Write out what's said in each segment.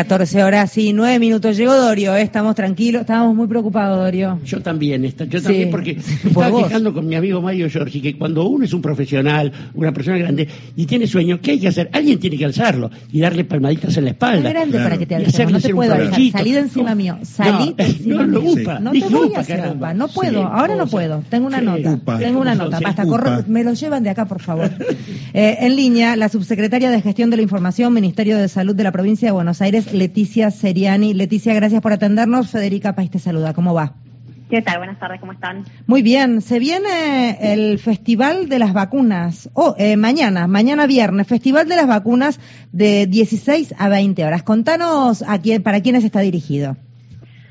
14 horas y 9 minutos. Llegó Dorio, ¿eh? estamos tranquilos, estábamos muy preocupados, Dorio. Yo también, yo también, Sí, porque por estaba vos. fijando con mi amigo Mario Giorgi que cuando uno es un profesional, una persona grande, y tiene sueño, ¿qué hay que hacer? Alguien tiene que alzarlo y darle palmaditas en la Es espalda. grande Claro. para que te hacerle no te puedo provechito. Salí de encima No, mío, salí no, encima no, mío. upa, No te voy a hacer upa, no Sí, puedo, ahora no puedo. Tengo una Sí, nota, upa. tengo una ¿Cómo nota. Basta, Sí, upa. me lo llevan de acá, por favor. Eh, en línea, la subsecretaria de Gestión de la Información, Ministerio de Salud de la Provincia de Buenos Aires, Leticia Seriani. Leticia, gracias por atendernos. Federica País te saluda. ¿Cómo va? ¿Qué tal? Buenas tardes, ¿cómo están? Muy bien, se viene el Festival de las Vacunas. Oh, eh, mañana, mañana viernes, Festival de las Vacunas de 16 a 20 horas. Contanos a quién, para quiénes está dirigido.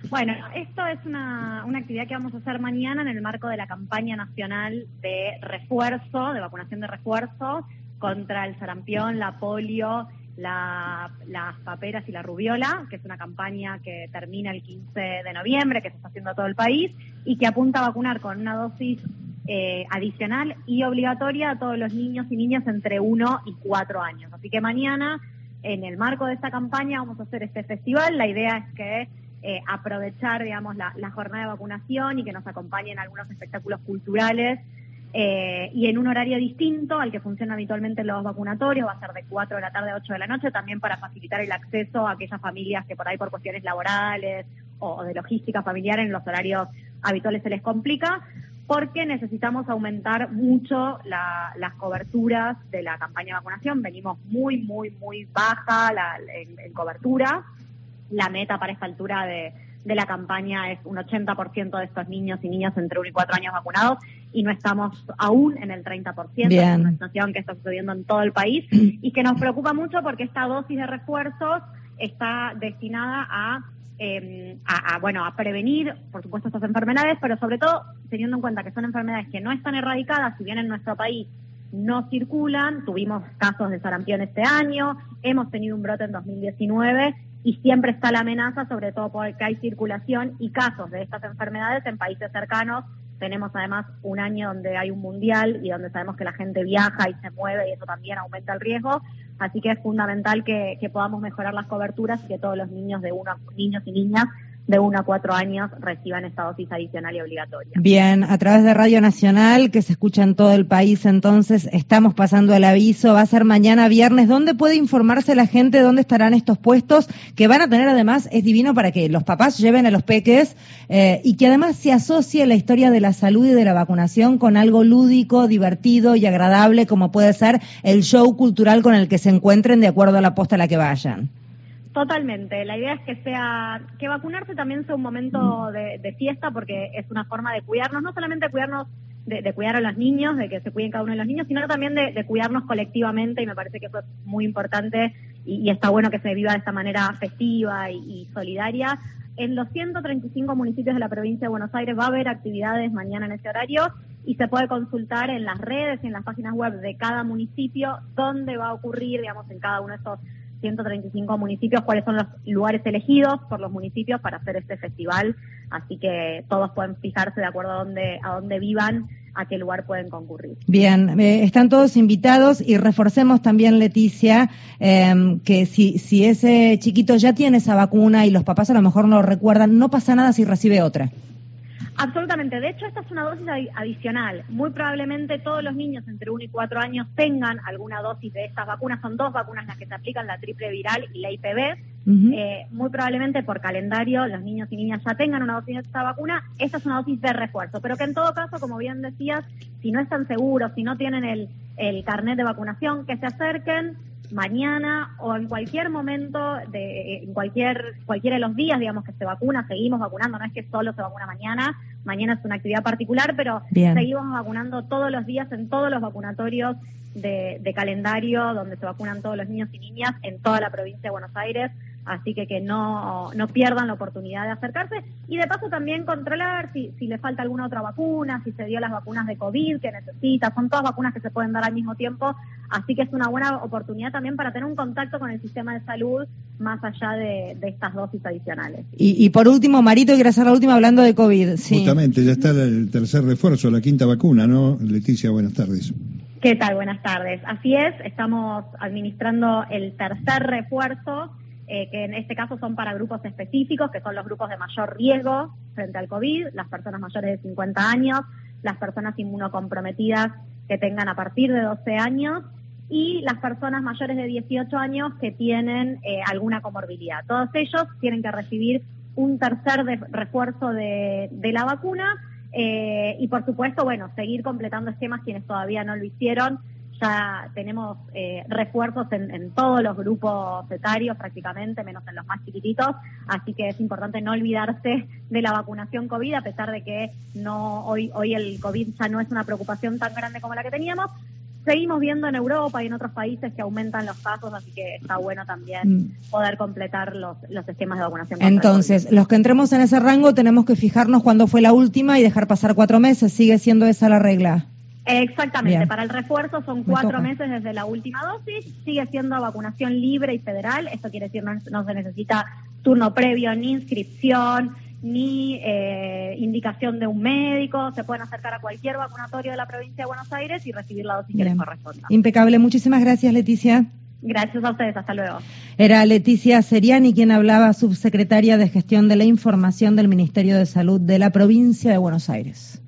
Bueno, esto es una, una actividad que vamos a hacer mañana en el marco de la campaña nacional de refuerzo, de vacunación de refuerzo contra el sarampión, la polio, la- las paperas y la rubiola, que es una campaña que termina el 15 de noviembre, que se está haciendo a todo el país y que apunta a vacunar con una dosis eh, adicional y obligatoria a todos los niños y niñas entre 1 y 4 años. Así que mañana, en el marco de esta campaña, vamos a hacer este festival. La idea es que eh, aprovechar, digamos, la, la jornada de vacunación y que nos acompañen algunos espectáculos culturales eh, y en un horario distinto al que funcionan habitualmente los vacunatorios, va a ser de 4 de la tarde a 8 de la noche, también para facilitar el acceso a aquellas familias que por ahí por cuestiones laborales o, de logística familiar en los horarios habituales se les complica, porque necesitamos aumentar mucho la- las coberturas de la campaña de vacunación. Venimos muy, muy, muy baja la- en- en cobertura la meta para esta altura de, de la campaña es un 80% de estos niños y niñas entre 1 y 4 años vacunados y no estamos aún en el 30%, Bien. es una situación que está sucediendo en todo el país y que nos preocupa mucho porque esta dosis de refuerzos está destinada a, eh, a, a, bueno, a prevenir, por supuesto, estas enfermedades, pero sobre todo teniendo en cuenta que son enfermedades que no están erradicadas, si bien en nuestro país no circulan, tuvimos casos de sarampión este año, hemos tenido un brote en 2019 y siempre está la amenaza, sobre todo porque hay circulación y casos de estas enfermedades en países cercanos. Tenemos además un año donde hay un mundial y donde sabemos que la gente viaja y se mueve y eso también aumenta el riesgo. Así que es fundamental que, que podamos mejorar las coberturas y que todos los niños de uno, niños y niñas de 1 a 4 años reciban esta dosis adicional y obligatoria. Bien, a través de Radio Nacional, que se escucha en todo el país, entonces estamos pasando el aviso. Va a ser mañana viernes. ¿Dónde puede informarse la gente dónde estarán estos puestos? Que van a tener además, es divino para que los papás lleven a los peques eh, y que además se asocie la historia de la salud y de la vacunación con algo lúdico, divertido y agradable, como puede ser el show cultural con el que se encuentren de acuerdo a la posta a la que vayan. Totalmente. La idea es que sea, que vacunarse también sea un momento de, de fiesta porque es una forma de cuidarnos, no solamente cuidarnos, de, de cuidar a los niños, de que se cuiden cada uno de los niños, sino también de, de cuidarnos colectivamente y me parece que eso es muy importante y, y está bueno que se viva de esta manera festiva y, y solidaria. En los 135 municipios de la provincia de Buenos Aires va a haber actividades mañana en ese horario y se puede consultar en las redes y en las páginas web de cada municipio dónde va a ocurrir, digamos, en cada uno de estos 135 municipios, cuáles son los lugares elegidos por los municipios para hacer este festival. Así que todos pueden fijarse de acuerdo a dónde, a dónde vivan, a qué lugar pueden concurrir. Bien, eh, están todos invitados y reforcemos también, Leticia, eh, que si, si ese chiquito ya tiene esa vacuna y los papás a lo mejor no lo recuerdan, no pasa nada si recibe otra. Absolutamente. De hecho, esta es una dosis adi- adicional. Muy probablemente todos los niños entre 1 y 4 años tengan alguna dosis de estas vacunas. Son dos vacunas las que se aplican, la triple viral y la IPV. Eh, muy probablemente por calendario los niños y niñas ya tengan una dosis de esta vacuna. Esta es una dosis de refuerzo, pero que en todo caso, como bien decías, si no están seguros, si no tienen el, el carnet de vacunación, que se acerquen mañana o en cualquier momento, de, en cualquier, cualquiera de los días, digamos, que se vacuna, seguimos vacunando, no es que solo se vacuna mañana, mañana es una actividad particular, pero Bien. seguimos vacunando todos los días en todos los vacunatorios de, de calendario donde se vacunan todos los niños y niñas en toda la provincia de Buenos Aires. Así que que no, no pierdan la oportunidad de acercarse y de paso también controlar si, si le falta alguna otra vacuna, si se dio las vacunas de COVID que necesita. Son todas vacunas que se pueden dar al mismo tiempo. Así que es una buena oportunidad también para tener un contacto con el sistema de salud más allá de, de estas dosis adicionales. Y, y por último, Marito, quiero hacer la última hablando de COVID. Sí. Justamente, ya está el tercer refuerzo, la quinta vacuna, ¿no? Leticia, buenas tardes. ¿Qué tal? Buenas tardes. Así es, estamos administrando el tercer refuerzo eh, que en este caso son para grupos específicos, que son los grupos de mayor riesgo frente al COVID, las personas mayores de 50 años, las personas inmunocomprometidas que tengan a partir de 12 años y las personas mayores de 18 años que tienen eh, alguna comorbilidad. Todos ellos tienen que recibir un tercer refuerzo de, la vacuna eh, y, por supuesto, bueno, seguir completando esquemas quienes todavía no lo hicieron. Ya tenemos eh, refuerzos en, todos los grupos etarios prácticamente, menos en los más chiquititos, así que es importante no olvidarse de la vacunación COVID, a pesar de que no hoy, hoy el COVID ya no es una preocupación tan grande como la que teníamos, seguimos viendo en Europa y en otros países que aumentan los casos, así que está bueno también mm. poder completar los, los esquemas de vacunación. Entonces, los que entremos en ese rango tenemos que fijarnos cuándo fue la última y dejar pasar cuatro meses. ¿Sigue siendo esa la regla? Exactamente, para el refuerzo son cuatro meses desde la última dosis, sigue siendo vacunación libre y federal, esto quiere decir no, no se necesita turno previo ni inscripción, ni eh, indicación de un médico, se pueden acercar a cualquier vacunatorio de la provincia de Buenos Aires y recibir la dosis que les corresponda. Impecable, muchísimas gracias Leticia. Gracias a ustedes, hasta luego. Era Leticia Seriani quien hablaba, subsecretaria de Gestión de la Información del Ministerio de Salud de la provincia de Buenos Aires.